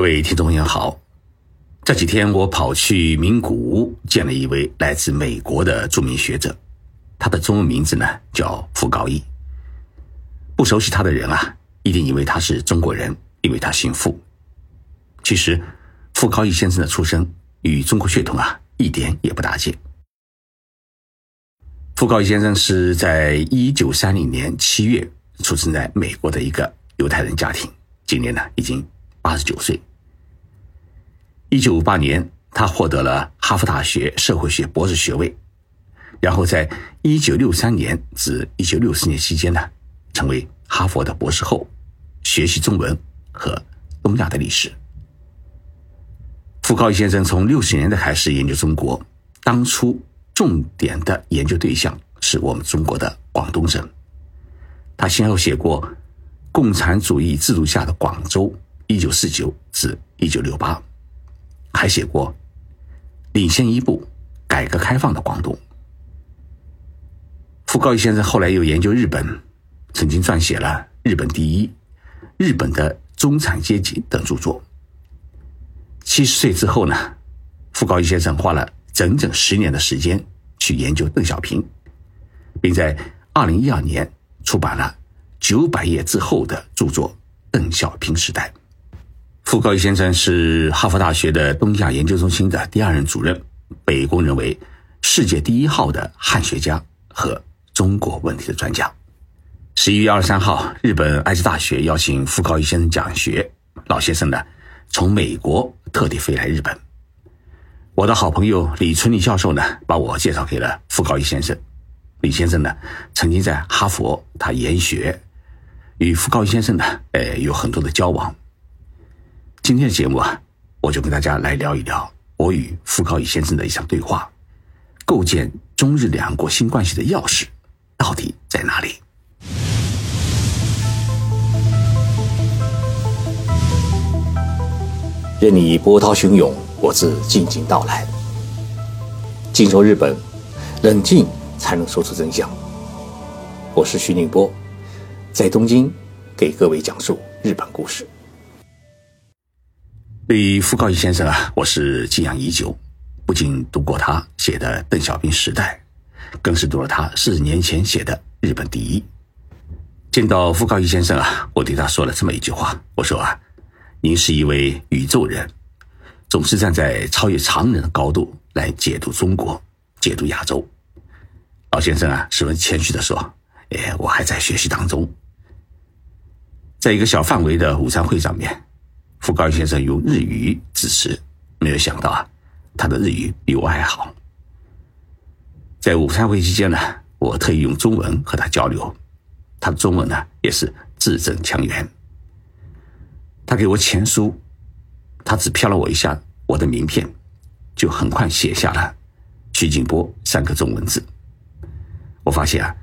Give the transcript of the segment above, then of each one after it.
各位听众朋友好，这几天我跑去名古屋见了一位来自美国的著名学者，他的中文名字呢叫傅高义。不熟悉他的人啊，一定以为他是中国人，因为他姓傅。其实，傅高义先生的出生与中国血统啊一点也不搭界。傅高义先生是在一九三零年七月出生在美国的一个犹太人家庭，今年呢已经八十九岁。一九五八年，他获得了哈佛大学社会学博士学位，然后在一九六三年至一九六四年期间呢，成为哈佛的博士后，学习中文和东亚的历史。傅高义先生从六十年代开始研究中国，当初。重点的研究对象是我们中国的广东省。他先后写过《共产主义制度下的广州（一九四九至一九六八）》，还写过《领先一步：改革开放的广东》。傅高义先生后来又研究日本，曾经撰写了《日本第一》《日本的中产阶级》等著作。七十岁之后呢，傅高义先生花了。整整十年的时间去研究邓小平，并在二零一二年出版了九百页之厚的著作《邓小平时代》。傅高义先生是哈佛大学的东亚研究中心的第二任主任，被公认为世界第一号的汉学家和中国问题的专家。十一月二十三号，日本爱知大学邀请傅高义先生讲学，老先生呢从美国特地飞来日本。我的好朋友李春利教授呢，把我介绍给了傅高义先生。李先生呢，曾经在哈佛他研学，与傅高义先生呢，呃，有很多的交往。今天的节目啊，我就跟大家来聊一聊我与傅高义先生的一场对话，构建中日两国新关系的钥匙到底在哪里？任你波涛汹涌。我自静静到来。静说日本，冷静才能说出真相。我是徐宁波，在东京给各位讲述日本故事。对于傅高义先生啊，我是敬仰已久。不仅读过他写的《邓小平时代》，更是读了他四十年前写的《日本第一》。见到傅高义先生啊，我对他说了这么一句话：我说啊，您是一位宇宙人。总是站在超越常人的高度来解读中国、解读亚洲。老先生啊，十分谦虚的说：“哎，我还在学习当中。”在一个小范围的午餐会上面，布高义先生用日语致辞，没有想到啊，他的日语比我还好。在午餐会期间呢，我特意用中文和他交流，他的中文呢也是字正腔圆。他给我签书。他只瞟了我一下，我的名片，就很快写下了“徐景波”三个中文字。我发现啊，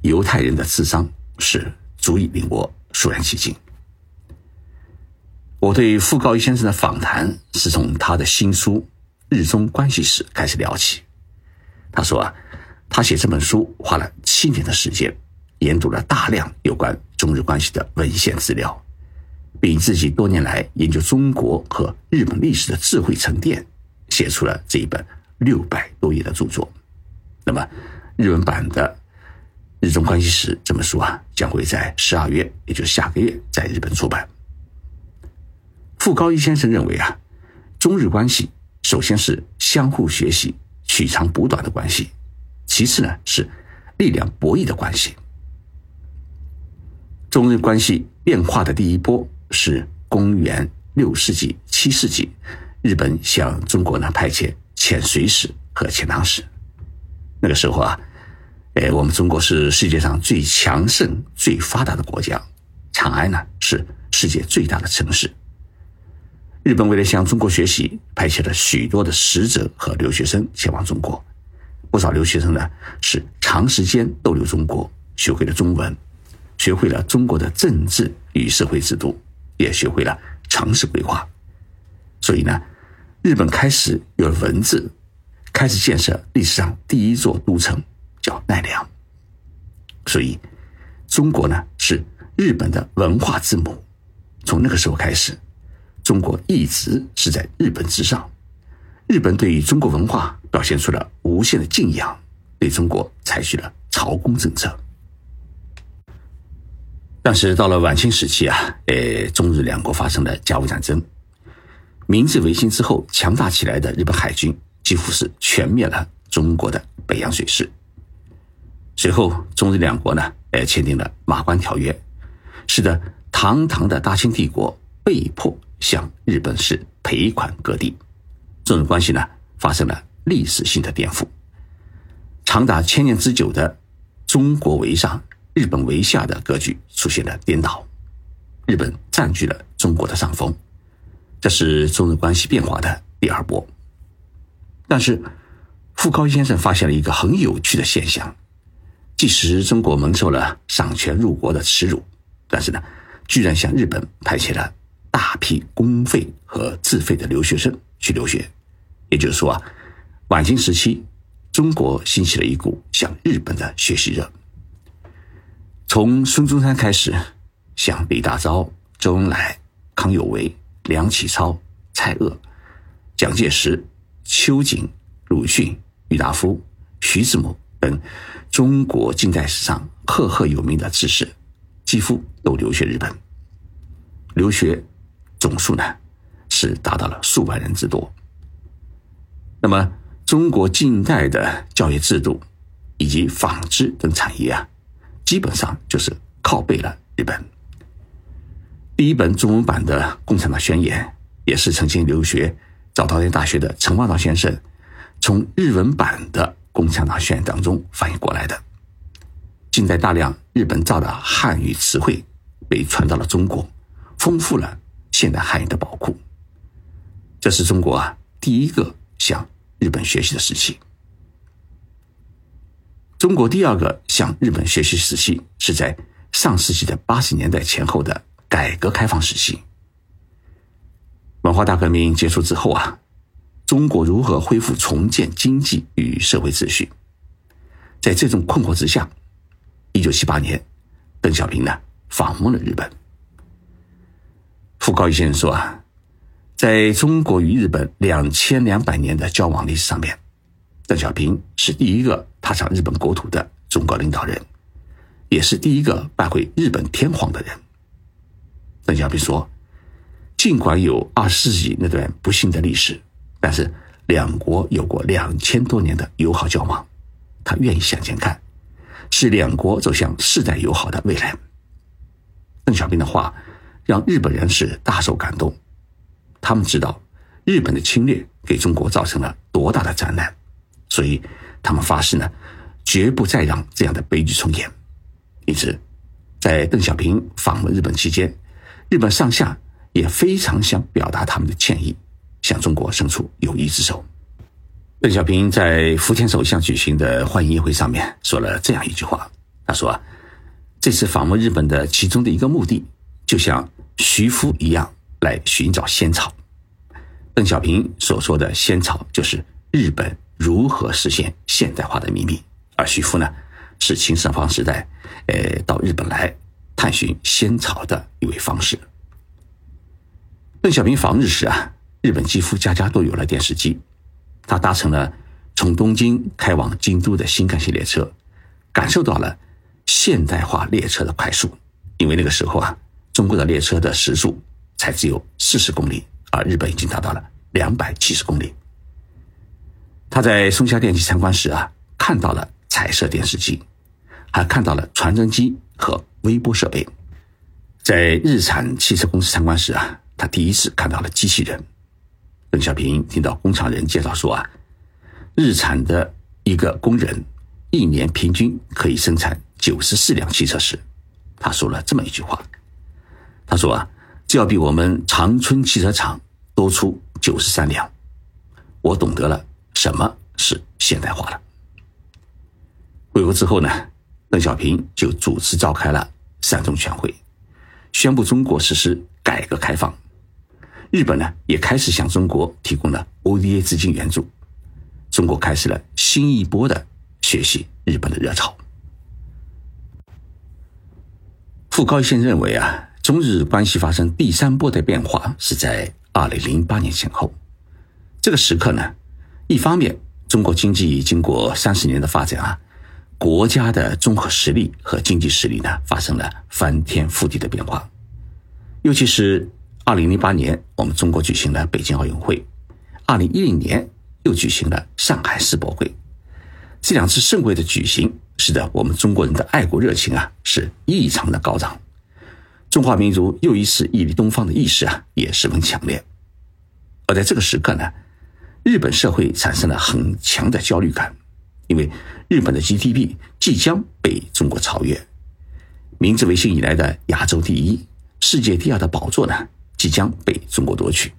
犹太人的智商是足以令我肃然起敬。我对傅高义先生的访谈是从他的新书《日中关系史》开始聊起。他说啊，他写这本书花了七年的时间，研读了大量有关中日关系的文献资料。并自己多年来研究中国和日本历史的智慧沉淀，写出了这一本六百多页的著作。那么，日文版的《日中关系史》这本书啊，将会在十二月，也就是下个月，在日本出版。傅高义先生认为啊，中日关系首先是相互学习、取长补短的关系，其次呢是力量博弈的关系。中日关系变化的第一波。是公元六世纪、七世纪，日本向中国呢派遣遣隋使和遣唐使。那个时候啊，哎，我们中国是世界上最强盛、最发达的国家，长安呢是世界最大的城市。日本为了向中国学习，派遣了许多的使者和留学生前往中国。不少留学生呢是长时间逗留中国，学会了中文，学会了中国的政治与社会制度。也学会了城市规划，所以呢，日本开始有了文字，开始建设历史上第一座都城，叫奈良。所以，中国呢是日本的文化之母。从那个时候开始，中国一直是在日本之上，日本对于中国文化表现出了无限的敬仰，对中国采取了朝贡政策。但是到了晚清时期啊，呃，中日两国发生了甲午战争，明治维新之后强大起来的日本海军几乎是全灭了中国的北洋水师。随后，中日两国呢，呃，签订了《马关条约》，使得堂堂的大清帝国被迫向日本是赔款割地，中日关系呢发生了历史性的颠覆，长达千年之久的中国为上。日本为下的格局出现了颠倒，日本占据了中国的上风，这是中日关系变化的第二波。但是，傅高义先生发现了一个很有趣的现象：即使中国蒙受了赏权入国的耻辱，但是呢，居然向日本派遣了大批公费和自费的留学生去留学。也就是说啊，晚清时期，中国兴起了一股向日本的学习热。从孙中山开始，像李大钊、周恩来、康有为、梁启超、蔡锷、蒋介石、秋瑾、鲁迅、郁达夫、徐志摩等中国近代史上赫赫有名的志士，几乎都留学日本。留学总数呢，是达到了数万人之多。那么，中国近代的教育制度以及纺织等产业啊。基本上就是靠背了日本。第一本中文版的《共产党宣言》也是曾经留学早稻田大学的陈望道先生从日文版的《共产党宣言》当中翻译过来的。近代大量日本造的汉语词汇被传到了中国，丰富了现代汉语的宝库。这是中国啊第一个向日本学习的时期。中国第二个向日本学习时期是在上世纪的八十年代前后的改革开放时期。文化大革命结束之后啊，中国如何恢复重建经济与社会秩序？在这种困惑之下，一九七八年，邓小平呢访问了日本。傅高义先生说啊，在中国与日本两千两百年的交往历史上面。邓小平是第一个踏上日本国土的中国领导人，也是第一个拜会日本天皇的人。邓小平说：“尽管有二十世纪那段不幸的历史，但是两国有过两千多年的友好交往，他愿意向前看，使两国走向世代友好的未来。”邓小平的话让日本人是大受感动，他们知道日本的侵略给中国造成了多大的灾难。所以，他们发誓呢，绝不再让这样的悲剧重演。因此，在邓小平访问日本期间，日本上下也非常想表达他们的歉意，向中国伸出友谊之手。邓小平在福田首相举行的欢迎宴会上面说了这样一句话：“他说，这次访问日本的其中的一个目的，就像徐夫一样来寻找仙草。邓小平所说的仙草，就是日本。”如何实现现代化的秘密？而徐福呢，是秦始皇时代，呃，到日本来探寻仙草的一位方士。邓小平访日时啊，日本几乎家家都有了电视机，他搭乘了从东京开往京都的新干线列车，感受到了现代化列车的快速。因为那个时候啊，中国的列车的时速才只有四十公里，而日本已经达到了两百七十公里。他在松下电器参观时啊，看到了彩色电视机，还看到了传真机和微波设备。在日产汽车公司参观时啊，他第一次看到了机器人。邓小平听到工厂人介绍说啊，日产的一个工人一年平均可以生产九十四辆汽车时，他说了这么一句话：“他说啊，这要比我们长春汽车厂多出九十三辆。”我懂得了。什么是现代化了？回国之后呢，邓小平就主持召开了三中全会，宣布中国实施改革开放。日本呢也开始向中国提供了 ODA 资金援助，中国开始了新一波的学习日本的热潮。傅高义先认为啊，中日关系发生第三波的变化是在二零零八年前后。这个时刻呢，一方面中国经济经过三十年的发展啊，国家的综合实力和经济实力呢发生了翻天覆地的变化。尤其是二零零八年，我们中国举行了北京奥运会；二零一零年又举行了上海世博会。这两次盛会的举行，使得我们中国人的爱国热情啊是异常的高涨，中华民族又一次屹立东方的意识啊也十分强烈。而在这个时刻呢，日本社会产生了很强的焦虑感，因为日本的 GDP 即将被中国超越，明治维新以来的亚洲第一、世界第二的宝座呢即将被中国夺取。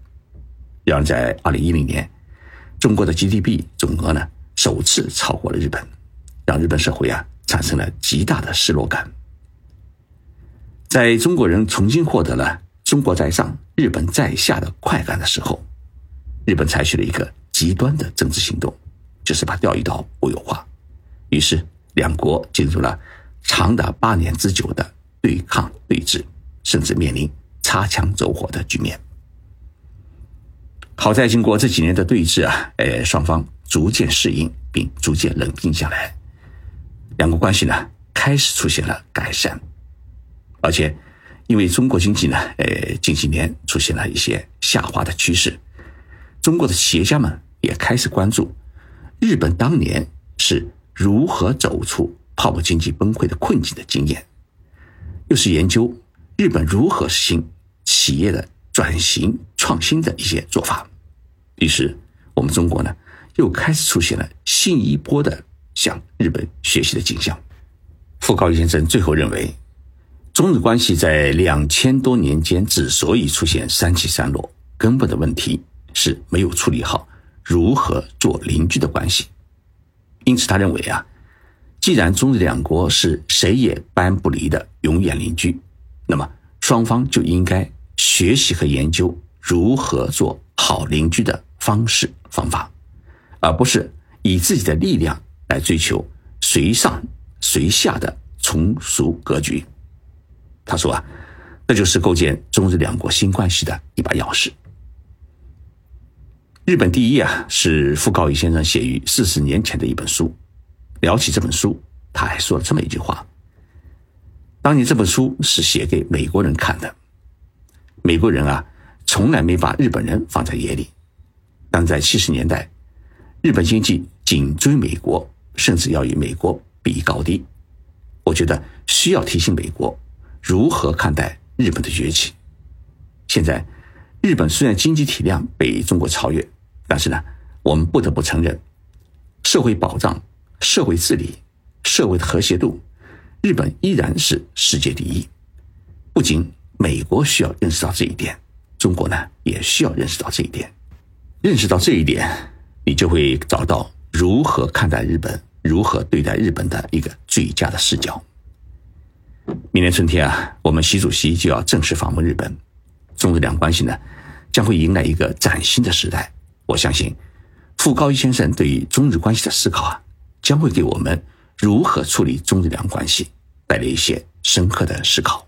然而，在二零一零年，中国的 GDP 总额呢？首次超过了日本，让日本社会啊产生了极大的失落感。在中国人重新获得了“中国在上，日本在下”的快感的时候，日本采取了一个极端的政治行动，就是把钓鱼岛国有化。于是，两国进入了长达八年之久的对抗对峙，甚至面临擦枪走火的局面。好在经过这几年的对峙啊，呃，双方。逐渐适应并逐渐冷静下来，两国关系呢开始出现了改善，而且因为中国经济呢，呃，近几年出现了一些下滑的趋势，中国的企业家们也开始关注日本当年是如何走出泡沫经济崩溃的困境的经验，又是研究日本如何实行企业的转型创新的一些做法，于是我们中国呢。又开始出现了新一波的向日本学习的景象。傅高义先生最后认为，中日关系在两千多年间之所以出现三起三落，根本的问题是没有处理好如何做邻居的关系。因此，他认为啊，既然中日两国是谁也搬不离的永远邻居，那么双方就应该学习和研究如何做好邻居的方式方法。而不是以自己的力量来追求谁上谁下的从属格局。他说啊，这就是构建中日两国新关系的一把钥匙。日本第一啊，是傅高义先生写于四十年前的一本书。聊起这本书，他还说了这么一句话：当年这本书是写给美国人看的，美国人啊，从来没把日本人放在眼里，但在七十年代。日本经济紧追美国，甚至要与美国比高低。我觉得需要提醒美国如何看待日本的崛起。现在，日本虽然经济体量被中国超越，但是呢，我们不得不承认，社会保障、社会治理、社会的和谐度，日本依然是世界第一。不仅美国需要认识到这一点，中国呢也需要认识到这一点。认识到这一点。你就会找到如何看待日本、如何对待日本的一个最佳的视角。明年春天啊，我们习主席就要正式访问日本，中日两关系呢将会迎来一个崭新的时代。我相信，傅高义先生对于中日关系的思考啊，将会给我们如何处理中日两关系带来一些深刻的思考。